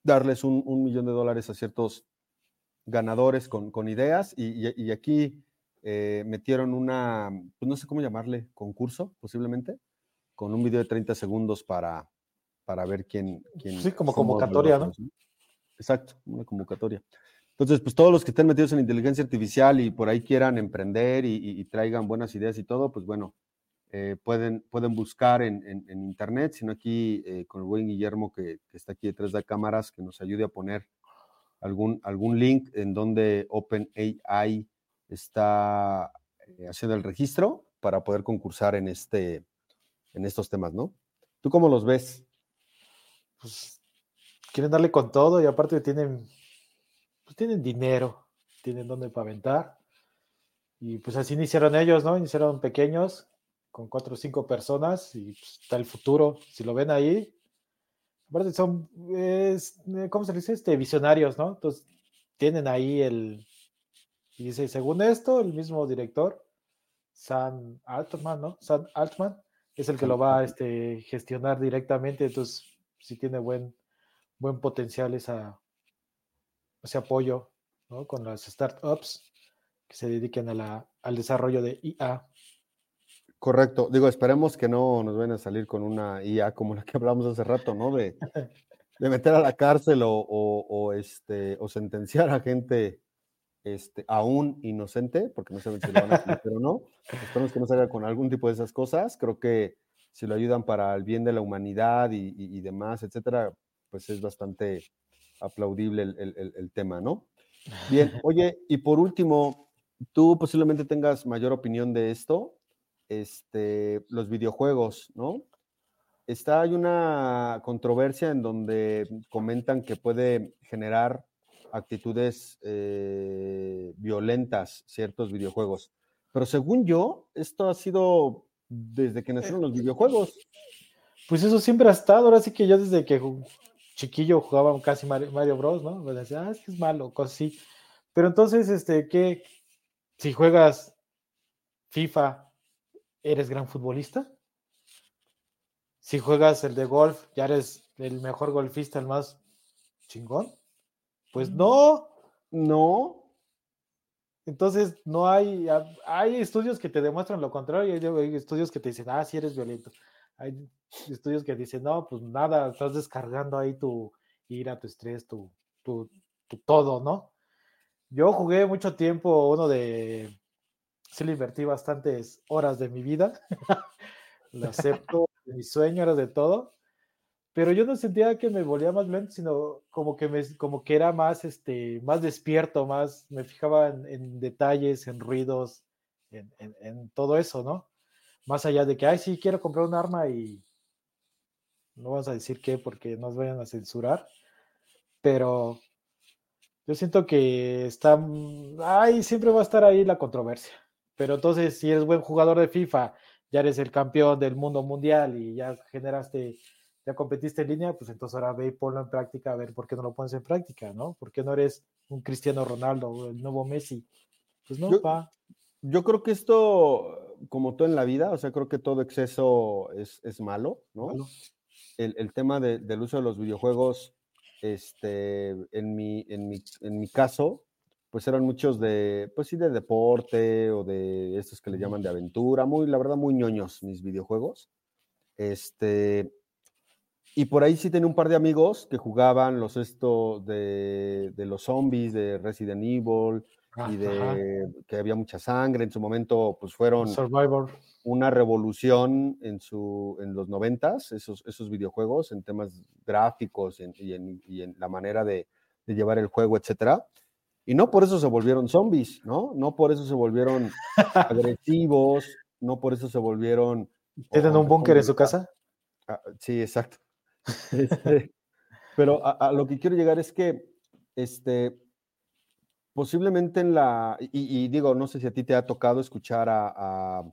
darles un, millón de dólares a ciertos ganadores con, con ideas, y, y, aquí metieron una, pues no sé cómo llamarle, concurso posiblemente, con un video de 30 segundos para, para ver quién... quién sí, como convocatoria, ¿no? Exacto, una convocatoria. Entonces, pues todos los que estén metidos en inteligencia artificial y por ahí quieran emprender y, traigan buenas ideas y todo, pues bueno, eh, pueden, pueden buscar en, internet, sino aquí eh, con el buen Guillermo que, está aquí detrás de cámaras, que nos ayude a poner algún, algún link en donde OpenAI está eh, haciendo el registro para poder concursar en, este, en estos temas, ¿no? ¿Tú cómo los ves? Pues quieren darle con todo y aparte tienen pues tienen dinero, tienen donde paventar. Y pues así iniciaron ellos, ¿no? Iniciaron pequeños, con cuatro o cinco personas, y pues, está el futuro. Si lo ven ahí, aparte son, es, eh, ¿cómo se dice? Este, visionarios, ¿no? Entonces, tienen ahí el, y dice, según esto, el mismo director, Sam Altman, ¿no? Sam Altman, es el que lo va a este, gestionar directamente, entonces sí tiene buen, buen potencial esa, ese apoyo con las startups que se dediquen a la, al desarrollo de IA. Correcto. Digo, esperemos que no nos vayan a salir con una IA como la que hablamos hace rato, ¿no? De, de meter a la cárcel o, este, o sentenciar a gente este, aún inocente, porque no saben si lo van a hacer o no. Esperemos que no salga con algún tipo de esas cosas. Creo que si lo ayudan para el bien de la humanidad y, y demás, etcétera, pues es bastante aplaudible el, tema, ¿no? Bien, oye, y por último, tú posiblemente tengas mayor opinión de esto, este, los videojuegos, ¿no? Está, hay una controversia en donde comentan que puede generar actitudes eh, violentas ciertos videojuegos. Pero según yo, esto ha sido desde que nacieron los videojuegos. Pues eso siempre ha estado, ahora sí que yo desde que chiquillo jugaba casi Mario, Bros, ¿no? Pues decía, ah, es que es malo, cosas así. Pero entonces, este, ¿qué? Si juegas FIFA, ¿eres gran futbolista? Si juegas el de golf, ¿ya eres el mejor golfista, el más chingón? Pues mm. no. No. Entonces, no hay, hay estudios que te demuestran lo contrario, hay estudios que te dicen, ah, sí eres violento. Hay estudios que dicen, no, pues nada, estás descargando ahí tu ira, tu estrés, tu, tu, todo, ¿no? Yo jugué mucho tiempo uno de, sí le invertí bastantes horas de mi vida, lo acepto, mi sueño era de todo, pero yo no sentía que me volvía más lento, sino como que me, como que era más, este, más despierto, más, me fijaba en, detalles, en ruidos, en, en, todo eso, ¿no? Más allá de que, ay, sí, quiero comprar un arma y no vamos a decir qué porque nos vayan a censurar, pero yo siento que está, ay, siempre va a estar ahí la controversia. Pero entonces, si eres buen jugador de FIFA, ya eres el campeón del mundo mundial y ya generaste, ya competiste en línea, pues entonces ahora ve y ponlo en práctica a ver por qué no lo pones en práctica, ¿no? ¿Por qué no eres un Cristiano Ronaldo o el nuevo Messi? Pues no, pa. Yo creo que esto, como todo en la vida, o sea, creo que todo exceso es, es malo, ¿no? El, el, tema de, del uso de los videojuegos, este, en mi, en mi, en mi caso, pues eran muchos de, pues sí, de deporte o de estos que le llaman de aventura, muy, la verdad, muy ñoños mis videojuegos. Este, Y por ahí sí tenía un par de amigos que jugaban los esto de, de los zombies, de Resident Evil, y de que había mucha sangre. En su momento, pues fueron Survivor. una revolución en, su, en los noventas, esos, esos videojuegos, en temas gráficos y en, y en, la manera de, de, llevar el juego, etcétera. Y no por eso se volvieron zombies, ¿no? No por eso se volvieron agresivos, no por eso se volvieron... ¿Tienen un búnker en su casa? Ah, sí, exacto. Este, pero a, a, lo que quiero llegar es que este, posiblemente en la, y, y, digo, no sé si a ti te ha tocado escuchar a, a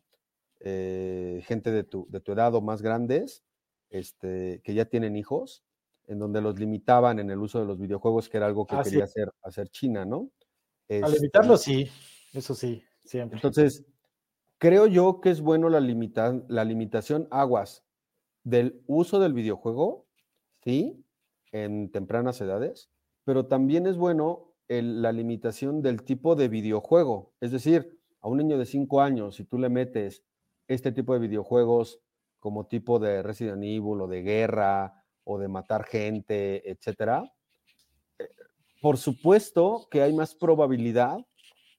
eh, gente de tu, de tu edad o más grandes, este, que ya tienen hijos, en donde los limitaban en el uso de los videojuegos, que era algo que ah, quería sí. hacer, hacer China, ¿no? Este, a limitarlo sí, eso sí, siempre. Entonces, creo yo que es bueno la, limita, la limitación aguas del uso del videojuego, sí, en tempranas edades, pero también es bueno la limitación del tipo de videojuego. Es decir, a un niño de 5 años, si tú le metes este tipo de videojuegos como tipo de Resident Evil o de guerra o de matar gente, etcétera, eh, por supuesto que hay más probabilidad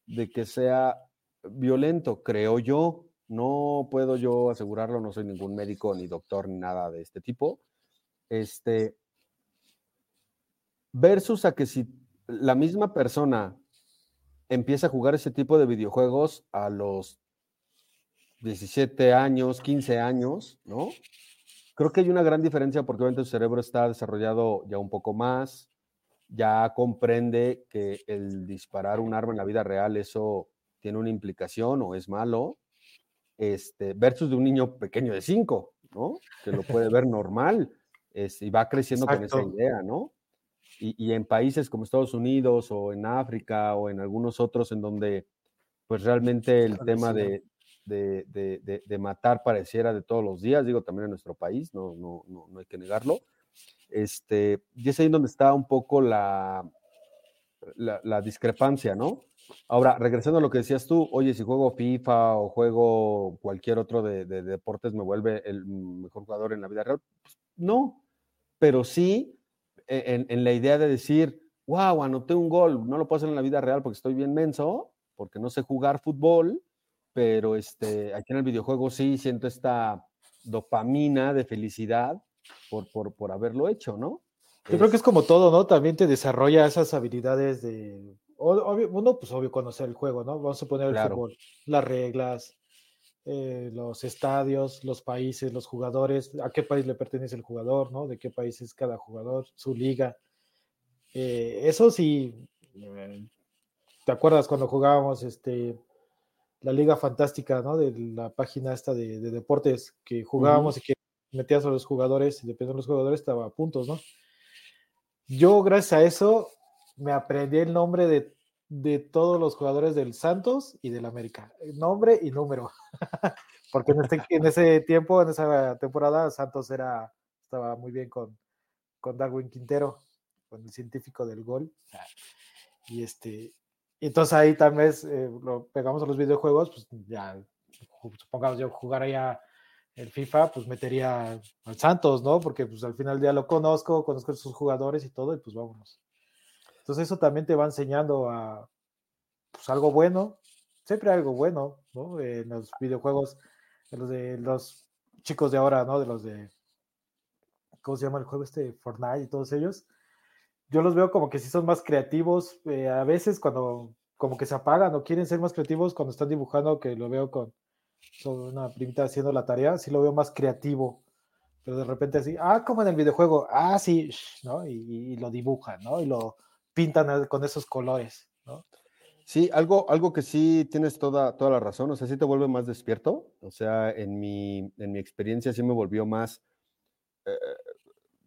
de que sea violento, creo yo. No puedo yo asegurarlo, no soy ningún médico ni doctor ni nada de este tipo. Este, versus a que si la misma persona empieza a jugar ese tipo de videojuegos a los 17 años, 15 años, ¿no? Creo que hay una gran diferencia porque obviamente su cerebro está desarrollado ya un poco más, ya comprende que el disparar un arma en la vida real, eso tiene una implicación o es malo, este, versus de un niño pequeño de 5, ¿no? Que lo puede ver normal es, y va creciendo Exacto. con esa idea, ¿no? Y, y, en países como Estados Unidos o en África o en algunos otros en donde pues realmente el tema de, de, de, de, matar pareciera de todos los días, digo también en nuestro país, no, no, no, no hay que negarlo. Este, y es ahí donde está un poco la, la, la, discrepancia, ¿no? Ahora, regresando a lo que decías tú, oye, si juego FIFA o juego cualquier otro de, de deportes, ¿me vuelve el mejor jugador en la vida real? Pues, no, pero sí en, en, la idea de decir, wow, anoté un gol, no lo puedo hacer en la vida real porque estoy bien menso, porque no sé jugar fútbol, pero este, aquí en el videojuego sí siento esta dopamina de felicidad por, por, por haberlo hecho, ¿no? Yo es... creo que es como todo, ¿no? También te desarrolla esas habilidades de, obvio, uno, pues obvio conocer el juego, ¿no? Vamos a poner el claro. fútbol, las reglas, eh, los estadios, los países, los jugadores, a qué país le pertenece el jugador, ¿no? De qué país es cada jugador, su liga. Eh, eso sí, eh, ¿te acuerdas cuando jugábamos este, la Liga Fantástica, ¿no? De la página esta de, de deportes que jugábamos uh -huh. y que metías a los jugadores y dependiendo de los jugadores estaba a puntos, ¿no? Yo, gracias a eso, me aprendí el nombre de de todos los jugadores del Santos y del América. Nombre y número. Porque en, este, en, ese tiempo, en esa temporada, Santos era, estaba muy bien con, con Darwin Quintero, con el científico del gol. Y este, entonces ahí tal vez eh, lo pegamos a los videojuegos, pues ya, supongamos yo jugaría el FIFA, pues metería al Santos, ¿no? Porque pues al final del día lo conozco, conozco a sus jugadores y todo, y pues vámonos. Entonces eso también te va enseñando a pues, algo bueno, siempre algo bueno, ¿no? En los videojuegos, en los de los chicos de ahora, ¿no? De los de, ¿cómo se llama el juego este? Fortnite y todos ellos. Yo los veo como que sí son más creativos, eh, a veces cuando como que se apagan o quieren ser más creativos cuando están dibujando, que lo veo con, una primita haciendo la tarea, sí lo veo más creativo pero de repente así, ah, como en el videojuego, ah, sí, ¿no? Y, lo dibujan, ¿no? Y lo, pintan con esos colores, ¿no? Sí, algo, algo que sí tienes toda, toda la razón, o sea, sí te vuelve más despierto, o sea, en mi, en mi experiencia sí me volvió más eh,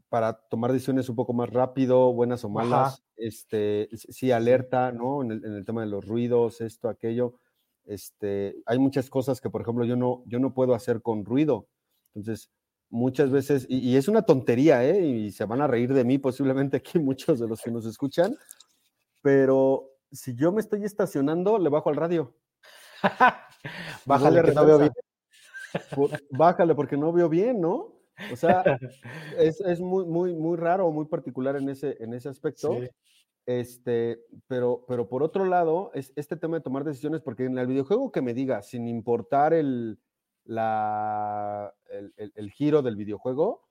para tomar decisiones un poco más rápido, buenas o malas, Ajá. este, sí alerta, ¿no? En el, en el, tema de los ruidos, esto, aquello, este, hay muchas cosas que, por ejemplo, yo no, yo no puedo hacer con ruido, entonces, muchas veces, y, y, es una tontería, ¿eh? Y se van a reír de mí posiblemente aquí muchos de los que nos escuchan, pero si yo me estoy estacionando, le bajo al radio. Bájale, que no veo bien. Bájale porque no veo bien, ¿no? O sea, es, muy, muy, muy raro, muy particular en ese, en ese aspecto. Este, pero, pero por otro lado, es este tema de tomar decisiones, porque en el videojuego que me diga, sin importar el, la, el, giro del videojuego,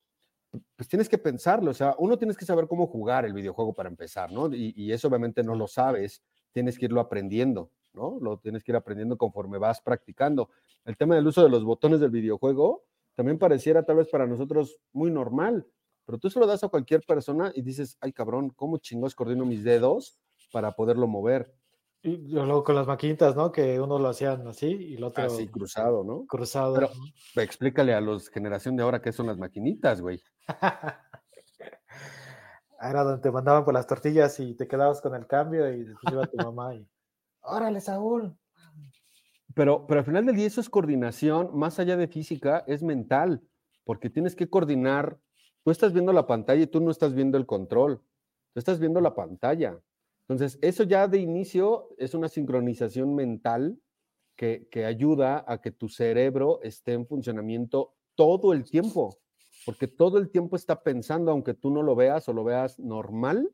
pues tienes que pensarlo. O sea, uno tienes que saber cómo jugar el videojuego para empezar, ¿no? Y, y eso obviamente no lo sabes, tienes que irlo aprendiendo, ¿no? Lo tienes que ir aprendiendo conforme vas practicando. El tema del uso de los botones del videojuego también pareciera tal vez para nosotros muy normal, pero tú se lo das a cualquier persona y dices, ay cabrón, ¿cómo chingos coordino mis dedos para poderlo mover? Y luego con las maquinitas, ¿no? Que uno lo hacían así y el otro. Así, cruzado, ¿no? Cruzado. Pero explícale a los generación de ahora qué son las maquinitas, güey. Era donde te mandaban por las tortillas y te quedabas con el cambio y después iba tu mamá y. ¡Órale, Saúl! Pero, pero al final del día eso es coordinación, más allá de física, es mental, porque tienes que coordinar. Tú estás viendo la pantalla y tú no estás viendo el control, tú estás viendo la pantalla. Entonces, eso ya de inicio es una sincronización mental que, que ayuda a que tu cerebro esté en funcionamiento todo el tiempo, porque todo el tiempo está pensando, aunque tú no lo veas o lo veas normal,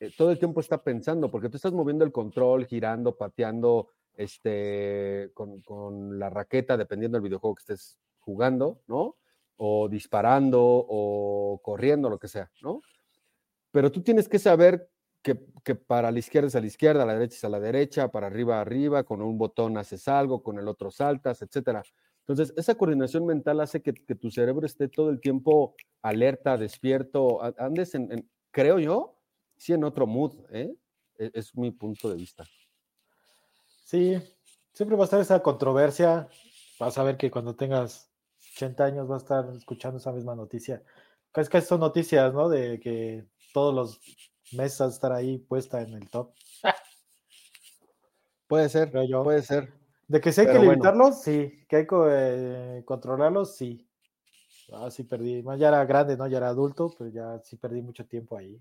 eh, todo el tiempo está pensando, porque tú estás moviendo el control, girando, pateando, este, con, la raqueta, dependiendo del videojuego que estés jugando, ¿no? O disparando o corriendo, lo que sea, ¿no? Pero tú tienes que saber que, para la izquierda es a la izquierda, a la derecha es a la derecha, para arriba arriba, con un botón haces algo, con el otro saltas, etcétera. Entonces, esa coordinación mental hace que, tu cerebro esté todo el tiempo alerta, despierto, andes en, creo yo, sí en otro mood, ¿eh? E, es mi punto de vista. Sí, siempre va a estar esa controversia. Vas a ver que cuando tengas 80 años vas a estar escuchando esa misma noticia. Es que son noticias, ¿no? De que todos los meses vas a estar ahí puesta en el top. Puede ser, puede ser. De que sí hay que limitarlos, sí. Que hay que eh, controlarlos, sí. Ah, sí perdí. Ya era grande, ¿no? Ya era adulto, pero ya sí perdí mucho tiempo ahí.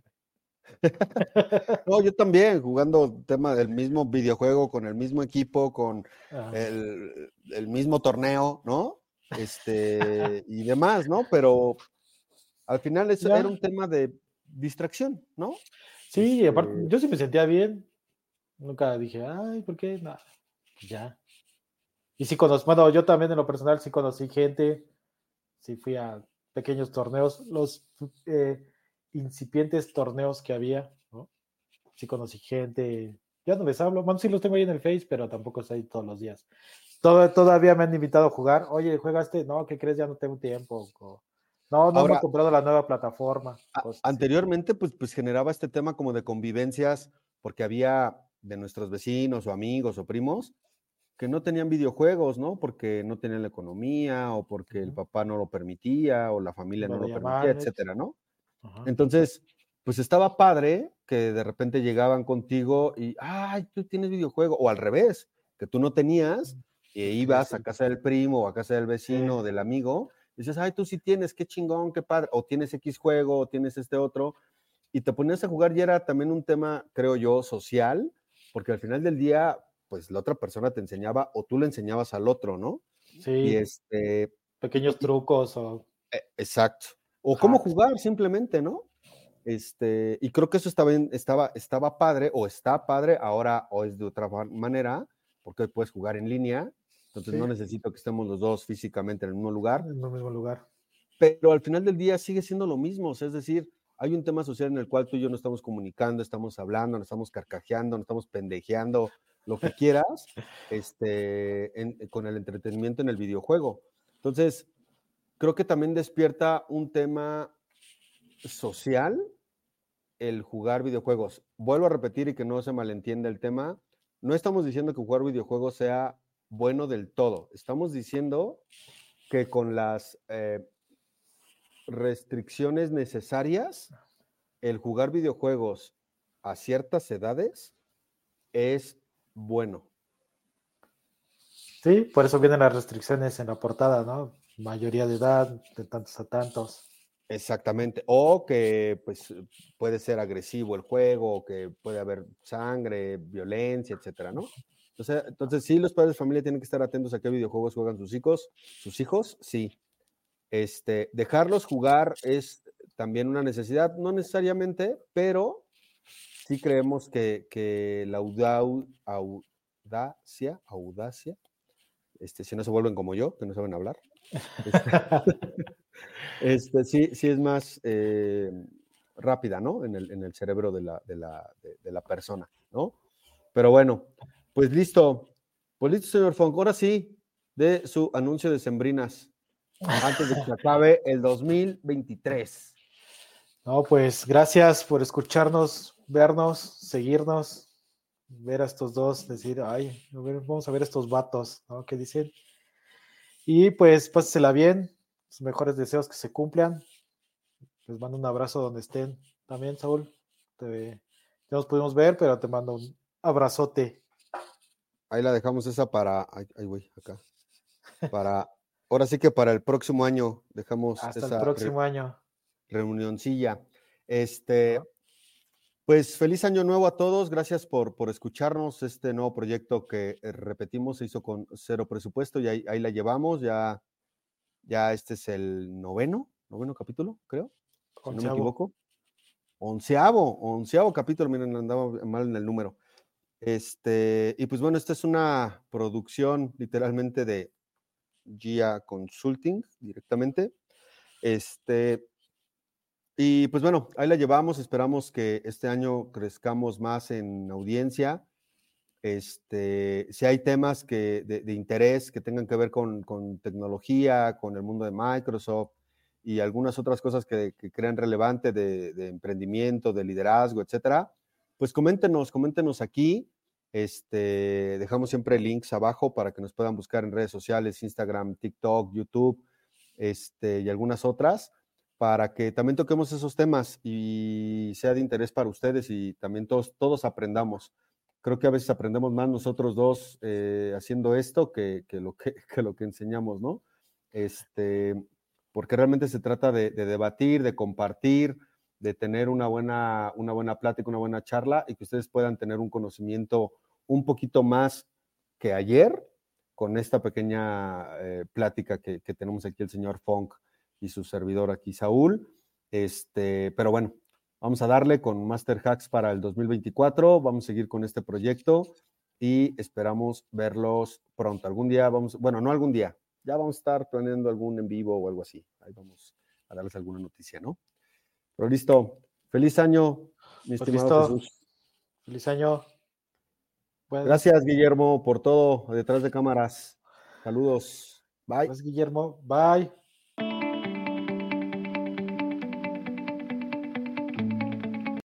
no, yo también, jugando tema del mismo videojuego, con el mismo equipo, con el, mismo torneo, ¿no? Este, y demás, ¿no? Pero al final eso era un tema de distracción, ¿no? Sí, aparte, este yo sí me sentía bien. Nunca dije, ay, ¿por qué? Pues ya. Y sí conozco, bueno, yo también en lo personal sí conocí gente, sí fui a pequeños torneos. Los eh, incipientes torneos que había, ¿no? Sí conocí gente, ya no les hablo, bueno, sí los tengo ahí en el Face, pero tampoco estoy todos los días. Todo, todavía me han invitado a jugar, oye, ¿juegaste? No, ¿qué crees? Ya no tengo tiempo. No, no he comprado la nueva plataforma. Anteriormente, pues, pues generaba este tema como de convivencias, porque había de nuestros vecinos o amigos o primos que no tenían videojuegos, ¿no? Porque no tenían la economía o porque el papá no lo permitía o la familia no, lo permitía, etcétera, ¿no? Entonces, pues estaba padre que de repente llegaban contigo y, ay, tú tienes videojuego, o al revés, que tú no tenías, e ibas a casa del primo o a casa del vecino o del amigo, y dices, ay, tú sí tienes, qué chingón, qué padre, o tienes X juego, o tienes este otro, y te ponías a jugar y era también un tema, creo yo, social, porque al final del día, pues la otra persona te enseñaba o tú le enseñabas al otro, ¿no? Sí. Y este. Pequeños trucos o. E, exacto. O cómo jugar simplemente, ¿no? Este, y creo que eso estaba, estaba, estaba padre o está padre ahora o es de otra manera, porque hoy puedes jugar en línea, entonces no necesito que estemos los dos físicamente en el mismo lugar. En el mismo lugar. Pero al final del día sigue siendo lo mismo, es decir, hay un tema social en el cual tú y yo no estamos comunicando, estamos hablando, nos estamos carcajeando, nos estamos pendejeando, lo que quieras, este, con el entretenimiento en el videojuego. Entonces, creo que también despierta un tema social el jugar videojuegos. Vuelvo a repetir y que no se malentienda el tema. No estamos diciendo que jugar videojuegos sea bueno del todo. Estamos diciendo que con las eh, restricciones necesarias, el jugar videojuegos a ciertas edades es bueno. Sí, por eso vienen las restricciones en la portada, ¿no? mayoría de edad, de tantos a tantos. Exactamente. O que pues puede ser agresivo el juego, o que puede haber sangre, violencia, etcétera, ¿no? Entonces, entonces sí, los padres de familia tienen que estar atentos a qué videojuegos juegan sus hijos, sus hijos, sí. Este, dejarlos jugar es también una necesidad, no necesariamente, pero sí creemos que, que la audacia, audacia, este, si no se vuelven como yo, que no saben hablar, este, sí, sí es más eh, rápida, ¿no? En el, en el cerebro de la, de, la, de, la, persona, ¿no? Pero bueno, pues listo. Pues listo, señor Funk. Ahora sí, de su anuncio de Sembrinas, antes de que acabe el 2023. No, pues gracias por escucharnos, vernos, seguirnos, ver a estos dos, decir, ay, vamos a ver estos vatos, ¿no? ¿Qué dicen? Y pues pásesela bien, sus mejores deseos que se cumplan. Les mando un abrazo donde estén también, Saúl. Te, ya nos pudimos ver, pero te mando un abrazote. Ahí la dejamos esa para, ay, güey, acá. Para, ahora sí que para el próximo año dejamos Hasta el próximo año. Reunioncilla. Este, pues feliz año nuevo a todos. Gracias por, por escucharnos. Este nuevo proyecto que eh, repetimos se hizo con cero presupuesto y ahí, ahí la llevamos. Ya, ya este es el noveno, noveno capítulo, creo. Si no me equivoco. Onceavo, onceavo capítulo, miren, andaba mal en el número. Este, y pues bueno, esta es una producción literalmente de GIA Consulting directamente. Este, y pues bueno, ahí la llevamos. Esperamos que este año crezcamos más en audiencia. Este, si hay temas que, de, interés que tengan que ver con, tecnología, con el mundo de Microsoft y algunas otras cosas que, crean relevante de, emprendimiento, de liderazgo, etcétera, pues coméntenos, coméntenos aquí. Este, dejamos siempre links abajo para que nos puedan buscar en redes sociales, Instagram, TikTok, YouTube, este, y algunas otras para que también toquemos esos temas y sea de interés para ustedes y también todos, todos aprendamos. Creo que a veces aprendemos más nosotros dos eh, haciendo esto que, lo que, lo que enseñamos, ¿no? Este, porque realmente se trata de, debatir, de compartir, de tener una buena, una buena plática, una buena charla y que ustedes puedan tener un conocimiento un poquito más que ayer con esta pequeña eh, plática que, tenemos aquí el señor Funk y su servidor aquí, Saúl. Este, pero bueno, vamos a darle con Master Hacks para el 2024. Vamos a seguir con este proyecto y esperamos verlos pronto. Algún día vamos, bueno, no algún día, ya vamos a estar planeando algún en vivo o algo así. Ahí vamos a darles alguna noticia, ¿no? Pero listo. Feliz año, mi pues estimado Jesús. Feliz año. Gracias, Guillermo, por todo detrás de cámaras. Saludos. Bye. Gracias, Guillermo. Bye.